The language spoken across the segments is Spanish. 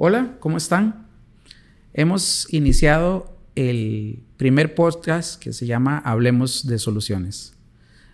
Hola, ¿cómo están? Hemos iniciado el primer podcast que se llama Hablemos de Soluciones.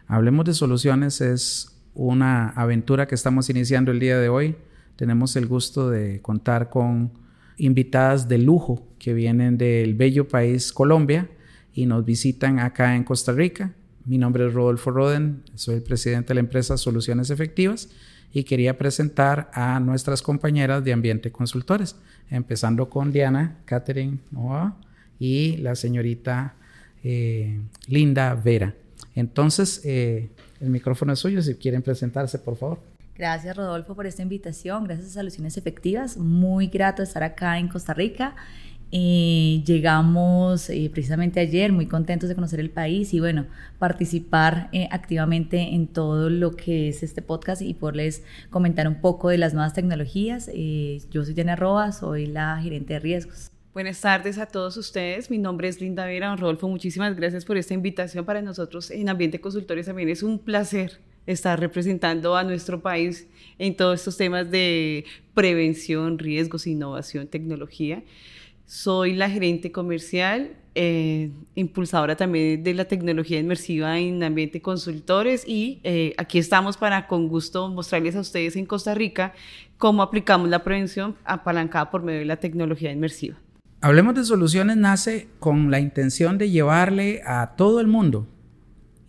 Hablemos de Soluciones es una aventura que estamos iniciando el día de hoy. Tenemos el gusto de contar con invitadas de lujo que vienen del bello país Colombia y nos visitan acá en Costa Rica. Mi nombre es Rodolfo Roden, soy el presidente de la empresa Soluciones Efectivas y quería presentar a nuestras compañeras de Ambiente Consultores, empezando con Diana Catherine Noah y la señorita eh, Linda Vera. Entonces, eh, el micrófono es suyo, si quieren presentarse, por favor. Gracias Rodolfo por esta invitación, gracias a Soluciones Efectivas, muy grato estar acá en Costa Rica eh, llegamos eh, precisamente ayer muy contentos de conocer el país y bueno, participar eh, activamente en todo lo que es este podcast y poderles comentar un poco de las nuevas tecnologías. yo soy Diana Roa, soy la gerente de riesgos. Buenas tardes a todos ustedes. Mi nombre es Linda Vera. Rodolfo, muchísimas gracias por esta invitación. Para nosotros en Ambiente Consultores también es un placer estar representando a nuestro país en todos estos temas de prevención, riesgos, innovación, tecnología. Soy la gerente comercial, eh, impulsadora también de la tecnología inmersiva en ambiente consultores y eh, aquí estamos para con gusto mostrarles a ustedes en Costa Rica cómo aplicamos la prevención apalancada por medio de la tecnología inmersiva. Hablemos de soluciones nace con la intención de llevarle a todo el mundo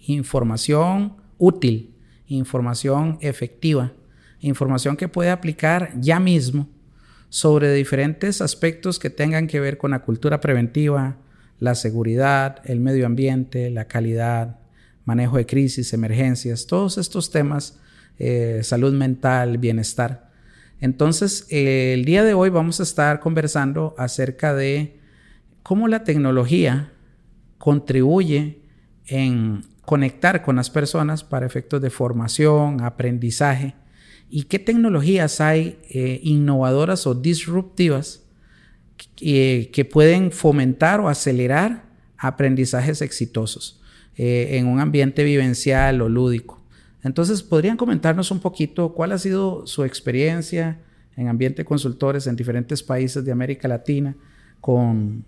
información útil, información efectiva, información que puede aplicar ya mismo sobre diferentes aspectos que tengan que ver con la cultura preventiva, la seguridad, el medio ambiente, la calidad, manejo de crisis, emergencias, todos estos temas, eh, salud mental, bienestar. Entonces, el día de hoy vamos a estar conversando acerca de cómo la tecnología contribuye en conectar con las personas para efectos de formación, aprendizaje y qué tecnologías hay eh, innovadoras o disruptivas que, pueden fomentar o acelerar aprendizajes exitosos eh, en un ambiente vivencial o lúdico. Entonces, ¿podrían comentarnos un poquito cuál ha sido su experiencia en ambiente consultores en diferentes países de América Latina con,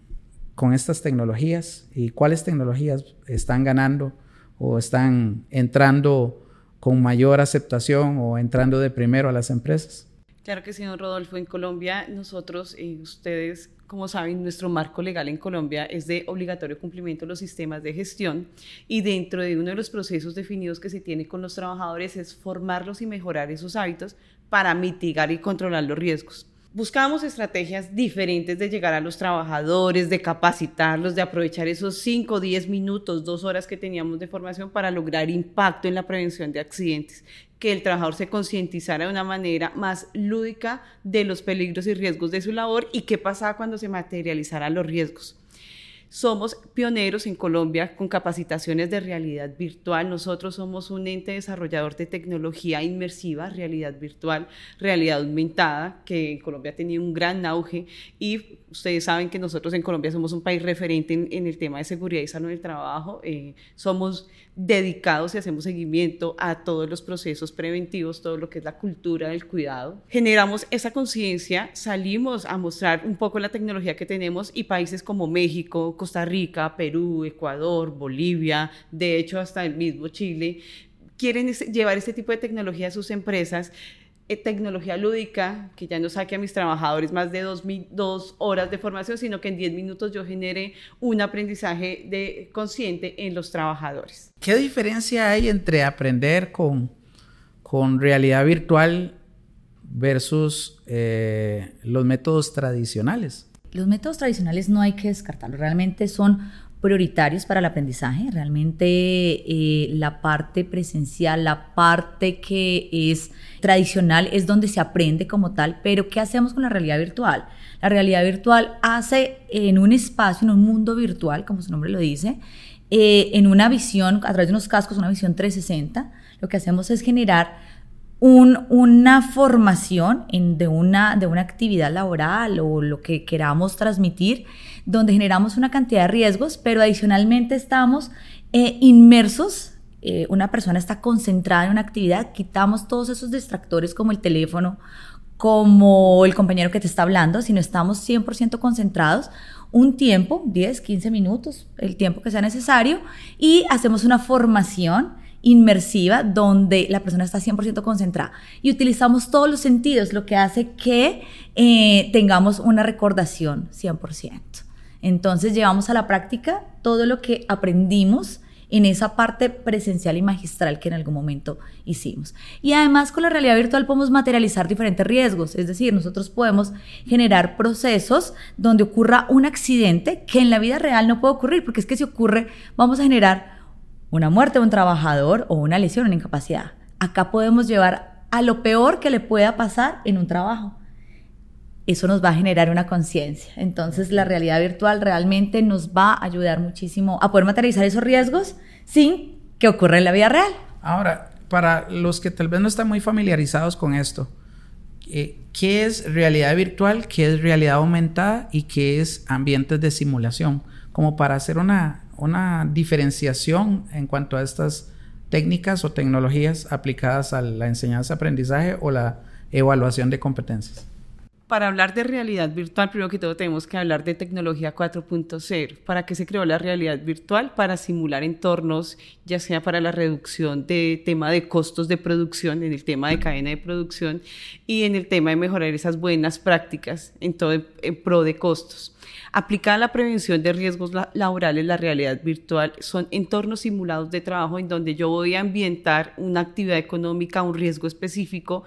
con estas tecnologías y cuáles tecnologías están ganando o están entrando con mayor aceptación o entrando de primero a las empresas? Claro que sí, don Rodolfo. En Colombia, nosotros, y ustedes, como saben, nuestro marco legal en Colombia es de obligatorio cumplimiento de los sistemas de gestión y dentro de uno de los procesos definidos que se tiene con los trabajadores es formarlos y mejorar esos hábitos para mitigar y controlar los riesgos. Buscamos estrategias diferentes de llegar a los trabajadores, de capacitarlos, de aprovechar esos 5, 10 minutos, 2 horas que teníamos de formación para lograr impacto en la prevención de accidentes, que el trabajador se concientizara de una manera más lúdica de los peligros y riesgos de su labor y qué pasaba cuando se materializaran los riesgos. Somos pioneros en Colombia con capacitaciones de realidad virtual. Nosotros somos un ente desarrollador de tecnología inmersiva, realidad virtual, realidad aumentada, que en Colombia ha tenido un gran auge y ustedes saben que nosotros en Colombia somos un país referente en, el tema de seguridad y salud del trabajo. Eh, somos dedicados y hacemos seguimiento a todos los procesos preventivos, todo lo que es la cultura del cuidado. Generamos esa conciencia, salimos a mostrar un poco la tecnología que tenemos y países como México, Costa Rica, Perú, Ecuador, Bolivia, de hecho hasta el mismo Chile, quieren llevar este tipo de tecnología a sus empresas eh, tecnología lúdica, que ya no saque a mis trabajadores más de dos, dos, horas de formación, sino que en 10 minutos yo genere un aprendizaje de, consciente en los trabajadores. ¿Qué diferencia hay entre aprender con, con realidad virtual versus eh, los métodos tradicionales? Los métodos tradicionales no hay que descartarlos, realmente son prioritarios para el aprendizaje. Realmente eh, la parte presencial, la parte que es tradicional es donde se aprende como tal, pero ¿qué hacemos con la realidad virtual? La realidad virtual hace en un espacio, en un mundo virtual, como su nombre lo dice, eh, en una visión, a través de unos cascos, una visión 360, lo que hacemos es generar una formación de, una, de una actividad laboral o lo que queramos transmitir, donde generamos una cantidad de riesgos, pero adicionalmente estamos eh, inmersos. Eh, una persona está concentrada en una actividad, quitamos todos esos distractores como el teléfono, como el compañero que te está hablando, sino estamos 100% concentrados un tiempo, 10, 15 minutos, el tiempo que sea necesario, y hacemos una formación inmersiva donde la persona está 100% concentrada y utilizamos todos los sentidos, lo que hace que eh, tengamos una recordación 100%. Entonces llevamos a la práctica todo lo que aprendimos en esa parte presencial y magistral que en algún momento hicimos. Y además con la realidad virtual podemos materializar diferentes riesgos, es decir, nosotros podemos generar procesos donde ocurra un accidente que en la vida real no puede ocurrir, porque es que si ocurre vamos a generar una muerte de un trabajador o una lesión, una incapacidad. Acá podemos llevar a lo peor que le pueda pasar en un trabajo eso nos va a generar una conciencia. Entonces la realidad virtual realmente nos va a ayudar muchísimo a poder materializar esos riesgos sin que ocurra en la vida real. Ahora, para los que tal vez no están muy familiarizados con esto, eh, ¿qué es realidad virtual? ¿Qué es realidad aumentada? ¿Y qué es ambientes de simulación? Como para hacer una, una diferenciación en cuanto a estas técnicas o tecnologías aplicadas a la enseñanza-aprendizaje o la evaluación de competencias. Para hablar de realidad virtual, primero que todo tenemos que hablar de tecnología 4.0. ¿Para qué se creó la realidad virtual? Para simular entornos, ya sea para la reducción de tema de costos de producción, en el tema de cadena de producción y en el tema de mejorar esas buenas prácticas en todo en pro de costos. Aplicada a la prevención de riesgos laborales, la realidad virtual son entornos simulados de trabajo en donde yo voy a ambientar una actividad económica, un riesgo específico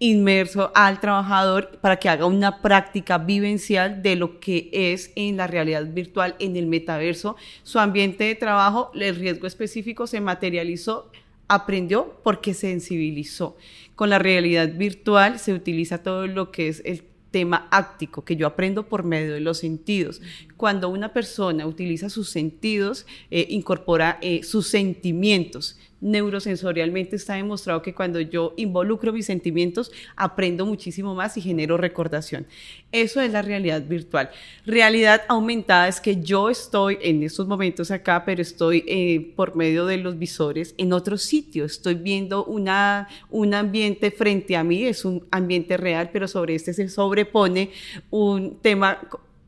inmerso al trabajador para que haga una práctica vivencial de lo que es en la realidad virtual, en el metaverso, su ambiente de trabajo, el riesgo específico se materializó aprendió porque sensibilizó. Con la realidad virtual se utiliza todo lo que es el tema áctico, que yo aprendo por medio de los sentidos. Cuando una persona utiliza sus sentidos, eh, incorpora eh, sus sentimientos neurosensorialmente está demostrado que cuando yo involucro mis sentimientos, aprendo muchísimo más y genero recordación. Eso es la realidad virtual. Realidad aumentada es que yo estoy en estos momentos acá, pero estoy eh, por medio de los visores en otro sitio. Estoy viendo una, un ambiente frente a mí, es un ambiente real, pero sobre este se sobrepone un tema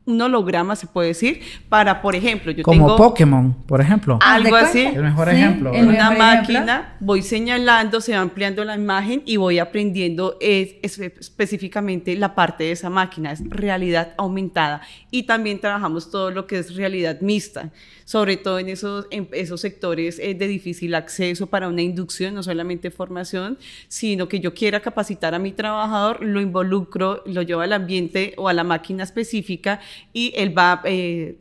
un holograma, se puede decir, para, por ejemplo, yo Como Pokémon, por ejemplo. Algo así. El mejor ejemplo. una máquina, voy señalando, se va ampliando la imagen y voy aprendiendo específicamente la parte de esa máquina. Es realidad aumentada. Y también trabajamos todo lo que es realidad mixta sobre todo en esos, en esos sectores eh, de difícil acceso para una inducción, no solamente formación, sino que yo quiera capacitar a mi trabajador, lo involucro, lo llevo al ambiente o a la máquina específica y él va, eh,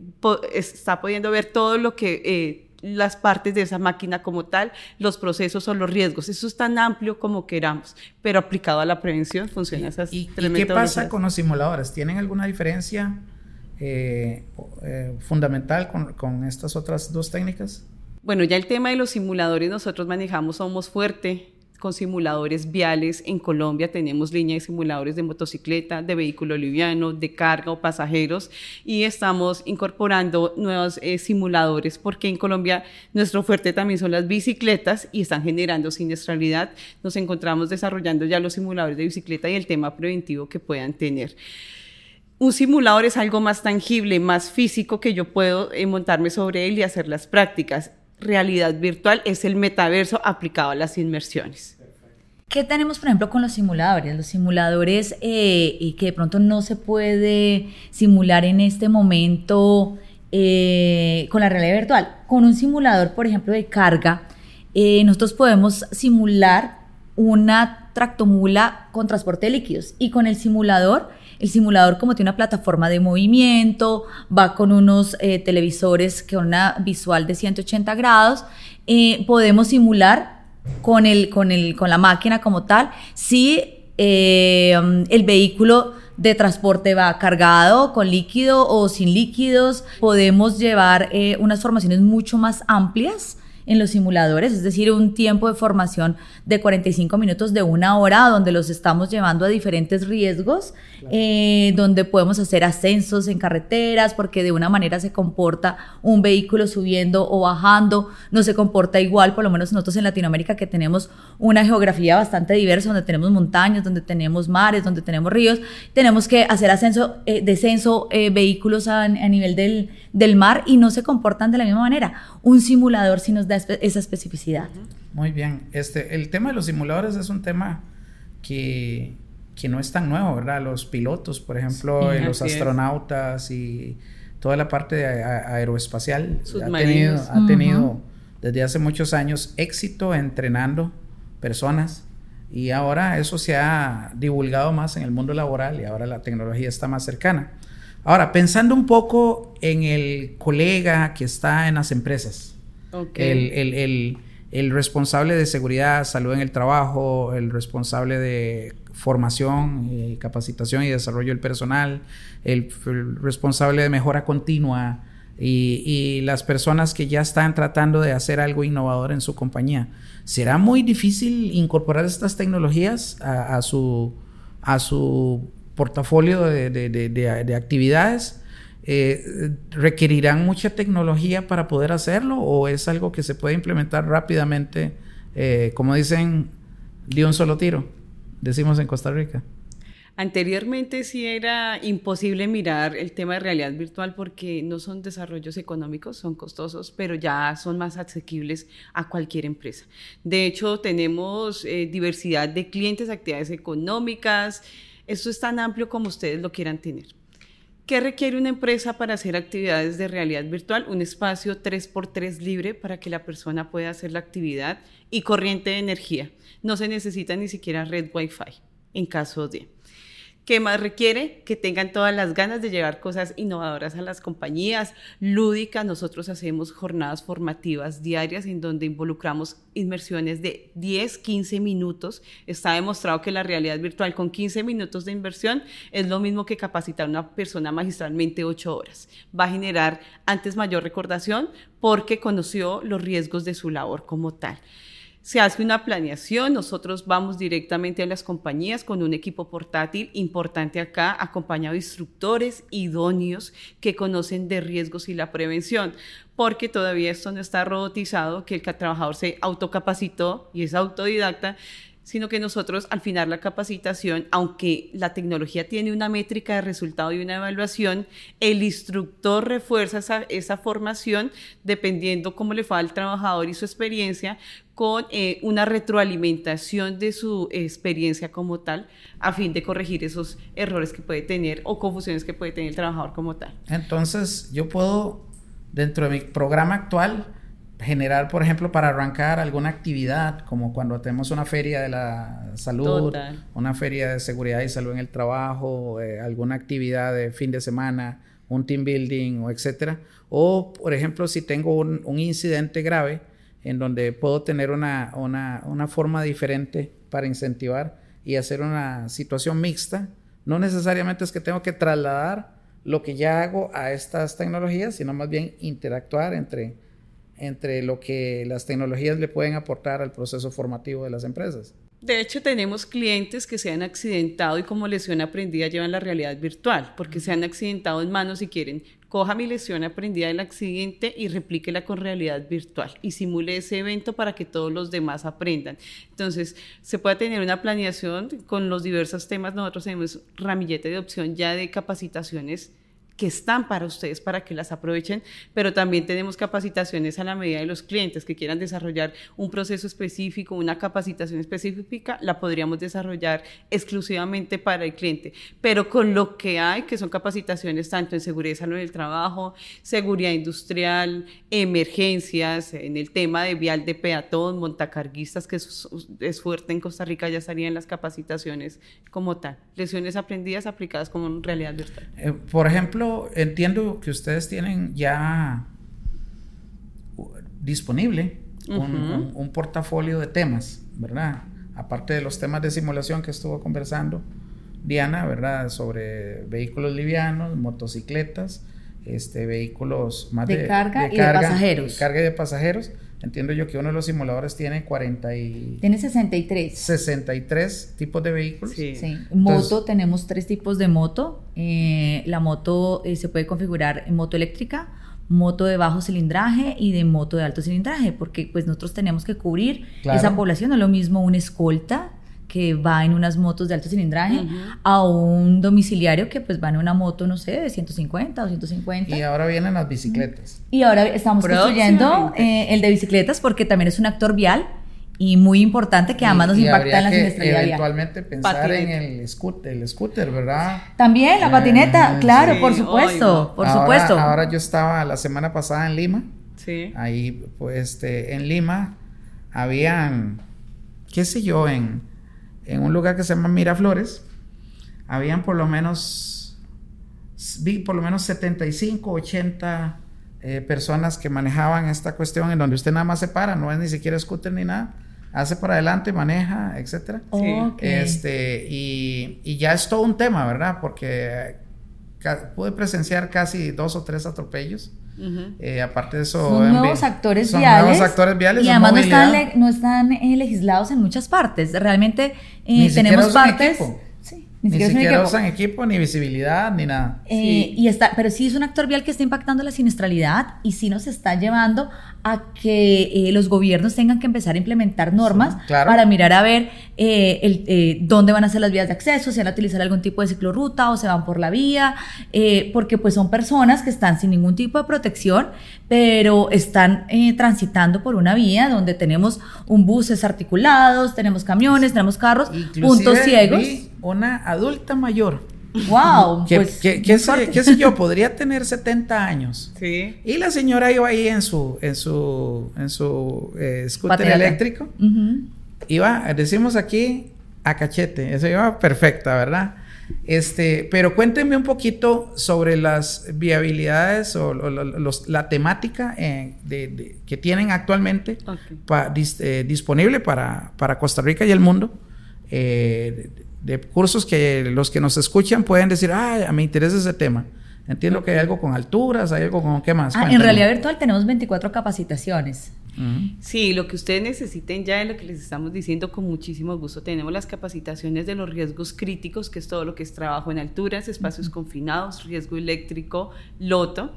está pudiendo ver todo lo que... Eh, las partes de esa máquina como tal, los procesos o los riesgos. Eso es tan amplio como queramos, pero aplicado a la prevención funciona esas ¿Y, ¿y qué pasa con los simuladores? ¿Tienen alguna diferencia eh, eh, fundamental con, con, estas otras dos técnicas? Bueno, ya el tema de los simuladores nosotros manejamos, somos fuerte con simuladores viales. En Colombia tenemos línea de simuladores de motocicleta, de vehículo liviano, de carga o pasajeros y estamos incorporando nuevos eh, simuladores porque en Colombia nuestro fuerte también son las bicicletas y están generando siniestralidad. Nos encontramos desarrollando ya los simuladores de bicicleta y el tema preventivo que puedan tener un simulador es algo más tangible, más físico que yo puedo eh, montarme sobre él y hacer las prácticas. Realidad virtual es el metaverso aplicado a las inmersiones. ¿Qué tenemos, por ejemplo, con los simuladores? Los simuladores eh, que de pronto no se puede simular en este momento eh, con la realidad virtual. Con un simulador, por ejemplo, de carga, nosotros podemos simular una tractomula con transporte de líquidos y con el simulador el simulador como tiene una plataforma de movimiento, va con unos eh, televisores con una visual de 180 grados, eh, podemos simular con, el, con, el, con la máquina como tal si eh, el vehículo de transporte va cargado con líquido o sin líquidos. Podemos llevar unas formaciones mucho más amplias en los simuladores, es decir, un tiempo de formación de 45 minutos de una hora, donde los estamos llevando a diferentes riesgos, eh, donde podemos hacer ascensos en carreteras, porque de una manera se comporta un vehículo subiendo o bajando, no se comporta igual, por lo menos nosotros en Latinoamérica que tenemos una geografía bastante diversa, donde tenemos montañas, donde tenemos mares, donde tenemos ríos, tenemos que hacer ascenso, eh, descenso, eh, vehículos a, nivel del, del mar y no se comportan de la misma manera. Un simulador sí nos da esa especificidad. Muy bien. Este, el tema de los simuladores es un tema que, que no es tan nuevo, ¿verdad? Los pilotos, por ejemplo, los astronautas y toda la parte aeroespacial ha tenido, ha tenido desde hace muchos años éxito entrenando personas y ahora eso se ha divulgado más en el mundo laboral y ahora la tecnología está más cercana. Ahora, pensando un poco en el colega que está en las empresas, el, responsable de seguridad, salud en el trabajo, el responsable de formación, y capacitación y desarrollo del personal, el, responsable de mejora continua y, las personas que ya están tratando de hacer algo innovador en su compañía. ¿Será muy difícil incorporar estas tecnologías a, su, a su portafolio de actividades? Eh, ¿requerirán mucha tecnología para poder hacerlo o es algo que se puede implementar rápidamente, eh, como dicen, de un solo tiro, decimos en Costa Rica? Anteriormente sí era imposible mirar el tema de realidad virtual porque no son desarrollos económicos, son costosos, pero ya son más asequibles a cualquier empresa. De hecho, tenemos eh, diversidad de clientes, actividades económicas. Esto es tan amplio como ustedes lo quieran tener. ¿Qué requiere una empresa para hacer actividades de realidad virtual? Un espacio 3x3 libre para que la persona pueda hacer la actividad y corriente de energía. No se necesita ni siquiera red Wi-Fi en caso de. ¿Qué más requiere? Que tengan todas las ganas de llevar cosas innovadoras a las compañías, lúdicas. Nosotros hacemos jornadas formativas diarias en donde involucramos inversiones de 10, 15 minutos. Está demostrado que la realidad virtual con 15 minutos de inversión es lo mismo que capacitar a una persona magistralmente 8 horas. Va a generar antes mayor recordación porque conoció los riesgos de su labor como tal se hace una planeación, nosotros vamos directamente a las compañías con un equipo portátil importante acá, acompañado de instructores idóneos que conocen de riesgos y la prevención, porque todavía esto no está robotizado, que el trabajador se autocapacitó y es autodidacta, sino que nosotros al final la capacitación, aunque la tecnología tiene una métrica de resultado y una evaluación, el instructor refuerza esa, esa formación dependiendo cómo le fue al trabajador y su experiencia, con eh, una retroalimentación de su experiencia como tal, a fin de corregir esos errores que puede tener o confusiones que puede tener el trabajador como tal. Entonces, yo puedo, dentro de mi programa actual, generar, por ejemplo, para arrancar alguna actividad, como cuando tenemos una feria de la salud, una feria de seguridad y salud en el trabajo, eh, alguna actividad de fin de semana, un team building o etcétera. O, por ejemplo, si tengo un, incidente grave en donde puedo tener una, una, una forma diferente para incentivar y hacer una situación mixta, no necesariamente es que tengo que trasladar lo que ya hago a estas tecnologías, sino más bien interactuar entre entre lo que las tecnologías le pueden aportar al proceso formativo de las empresas. De hecho, tenemos clientes que se han accidentado y como lesión aprendida llevan la realidad virtual, porque se han accidentado en manos y quieren, coja mi lesión aprendida del accidente y replíquela con realidad virtual y simule ese evento para que todos los demás aprendan. Entonces, se puede tener una planeación con los diversos temas. Nosotros tenemos ramillete de opción ya de capacitaciones que están para ustedes para que las aprovechen, pero también tenemos capacitaciones a la medida de los clientes que quieran desarrollar un proceso específico, una capacitación específica, la podríamos desarrollar exclusivamente para el cliente, pero con lo que hay, que son capacitaciones tanto en seguridad salud del trabajo, seguridad industrial, emergencias, en el tema de vial de peatón, montacarguistas, que es, fuerte en Costa Rica, ya estarían las capacitaciones como tal, lesiones aprendidas aplicadas como realidad virtual. Eh, por ejemplo, entiendo que ustedes tienen ya disponible un, portafolio de temas, ¿verdad? Aparte de los temas de simulación que estuvo conversando Diana, ¿verdad? Sobre vehículos livianos, motocicletas este, vehículos más de, carga y de pasajeros. De carga y de pasajeros. Entiendo yo que uno de los simuladores tiene 40 y... Tiene 63. 63 tipos de vehículos. Sí. moto, tenemos tres tipos de moto. Eh, la moto eh, se puede configurar en moto eléctrica, moto de bajo cilindraje y de moto de alto cilindraje, porque pues nosotros tenemos que cubrir esa población. No es lo mismo una escolta que va en unas motos de alto cilindraje a un domiciliario que pues va en una moto, no sé, de 150 o 150. Y ahora vienen las bicicletas. Y ahora estamos construyendo eh, el de bicicletas porque también es un actor vial y muy importante que además nos impacta en la siniestralidad eventualmente pensar en el scooter, el scooter, ¿verdad? También la patineta, eh, claro, por supuesto, por supuesto. Ahora yo estaba la semana pasada en Lima. Sí. Ahí, pues, este, en Lima habían, qué sé yo, en en un lugar que se llama Miraflores, habían por lo menos, vi por lo menos 75, 80 eh, personas que manejaban esta cuestión en donde usted nada más se para, no es ni siquiera scooter ni nada, hace para adelante, maneja, etc. Este, y, y, ya es todo un tema, ¿verdad? Porque pude presenciar casi dos o tres atropellos. Eh, aparte de eso, son nuevos actores viales. Nuevos actores viales. Y además no están, no están eh, legislados en muchas partes. Realmente eh, tenemos partes. Ni, siquiera, usan equipo, ni visibilidad, ni nada. Eh, y está, pero sí es un actor vial que está impactando la siniestralidad y sí nos está llevando a que eh, los gobiernos tengan que empezar a implementar normas para mirar a ver eh, el, dónde van a ser las vías de acceso, si van a utilizar algún tipo de ciclorruta o se van por la vía, porque pues son personas que están sin ningún tipo de protección, pero están transitando por una vía donde tenemos un buses articulados, tenemos camiones, tenemos carros, puntos ciegos una adulta mayor. Wow, que, pues, qué sé yo, podría tener 70 años. Sí. Y la señora iba ahí en su, en su, en su eh, scooter eléctrico. Iba, decimos aquí, a cachete. Eso iba perfecta, ¿verdad? Este, pero cuéntenme un poquito sobre las viabilidades o, la temática eh, que tienen actualmente eh, disponible para, para, Costa Rica y el mundo. Eh, de cursos que los que nos escuchan pueden decir, ah, me interesa ese tema. Entiendo que hay algo con alturas, hay algo con qué más. Ah, en realidad virtual tenemos 24 capacitaciones. Sí, lo que ustedes necesiten ya es lo que les estamos diciendo con muchísimo gusto. Tenemos las capacitaciones de los riesgos críticos, que es todo lo que es trabajo en alturas, espacios confinados, riesgo eléctrico, loto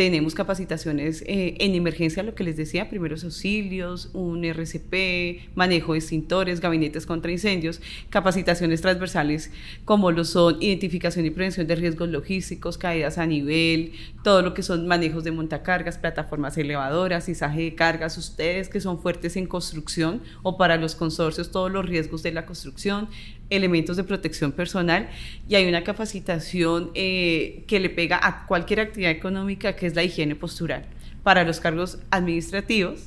tenemos capacitaciones eh, en emergencia, lo que les decía, primeros auxilios, un RCP, manejo de extintores, gabinetes contra incendios, capacitaciones transversales como lo son identificación y prevención de riesgos logísticos, caídas a nivel, todo lo que son manejos de montacargas, plataformas elevadoras, izaje de cargas, ustedes que son fuertes en construcción o para los consorcios todos los riesgos de la construcción, elementos de protección personal y hay una capacitación eh, que le pega a cualquier actividad económica que es la higiene postural para los cargos administrativos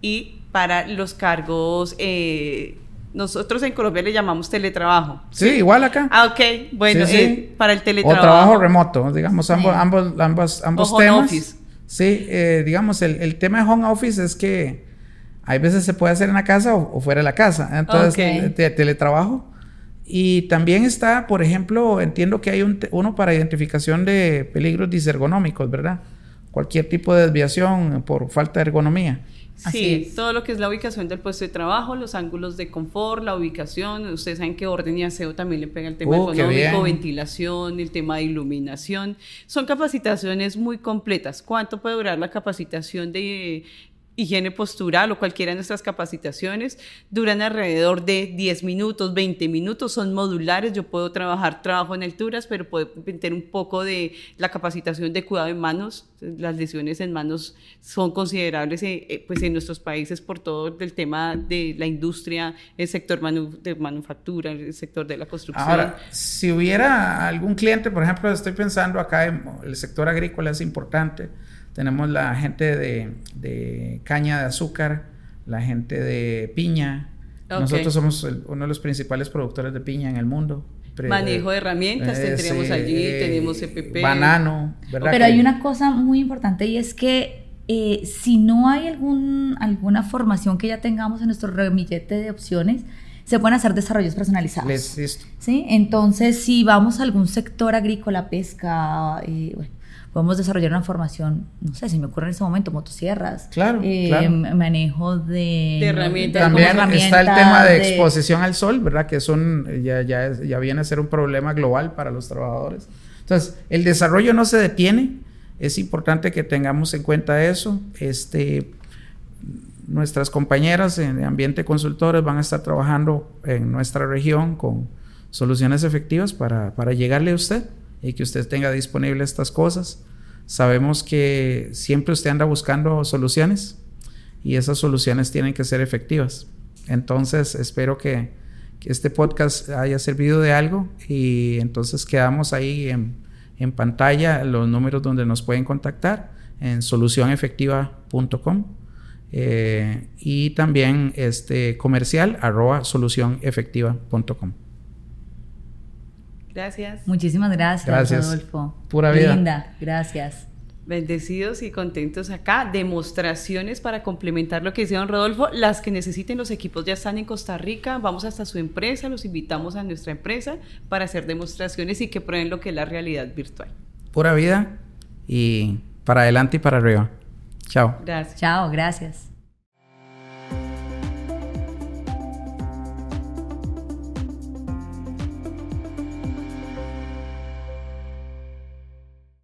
y para los cargos eh, nosotros en Colombia le llamamos teletrabajo. Sí, igual acá. Ah, ok. Bueno, eh, para el teletrabajo. O trabajo remoto, digamos, ambos, ambos, ambos, ambos temas. Office. Sí, digamos, el, el, tema de home office es que hay veces se puede hacer en la casa o, fuera de la casa. Entonces, teletrabajo y también está, por ejemplo, entiendo que hay un uno para identificación de peligros disergonómicos, ¿verdad? Cualquier tipo de desviación por falta de ergonomía. sí, todo lo que es la ubicación del puesto de trabajo, los ángulos de confort, la ubicación. Ustedes saben que orden y aseo también le pega el tema uh, económico, ventilación, el tema de iluminación. Son capacitaciones muy completas. ¿Cuánto puede durar la capacitación de higiene postural o cualquiera de nuestras capacitaciones duran alrededor de 10 minutos, 20 minutos, son modulares, yo puedo trabajar trabajo en alturas, pero puedo meter un poco de la capacitación de cuidado en manos, las lesiones en manos son considerables eh, eh, pues en nuestros países por todo el tema de la industria, el sector de manufactura, el sector de la construcción. Ahora, si hubiera algún cliente, por ejemplo, estoy pensando acá en el sector agrícola es importante, tenemos la gente de, caña de azúcar, la gente de piña. Nosotros somos uno de los principales productores de piña en el mundo. Manejo de herramientas, tendremos allí, tenemos EPP. Banano, ¿verdad? Pero hay una cosa muy importante y es que eh, si no hay algún, alguna formación que ya tengamos en nuestro remillete de opciones, se pueden hacer desarrollos personalizados. ¿Sí? Entonces, si vamos a algún sector agrícola, pesca, eh, bueno, podemos desarrollar una formación, no sé, si me ocurre en este momento, motosierras, claro, eh, manejo de, herramientas. También está el tema de, exposición al sol, ¿verdad? Que es ya, ya, ya viene a ser un problema global para los trabajadores. Entonces, el desarrollo no se detiene, es importante que tengamos en cuenta eso. Este, nuestras compañeras en ambiente consultores van a estar trabajando en nuestra región con soluciones efectivas para, para llegarle a usted y que usted tenga disponible estas cosas. Sabemos que siempre usted anda buscando soluciones y esas soluciones tienen que ser efectivas. Entonces, espero que, este podcast haya servido de algo y entonces quedamos ahí en, en pantalla los números donde nos pueden contactar en solucionefectiva.com eh, y también este comercial arroba solucionefectiva.com. Gracias. Muchísimas gracias, gracias. Rodolfo. Pura vida. Linda, gracias. Bendecidos y contentos acá. Demostraciones para complementar lo que hicieron Rodolfo. Las que necesiten los equipos ya están en Costa Rica. Vamos hasta su empresa, los invitamos a nuestra empresa para hacer demostraciones y que prueben lo que es la realidad virtual. Pura vida y para adelante y para arriba. Chao. Gracias. Chao, gracias.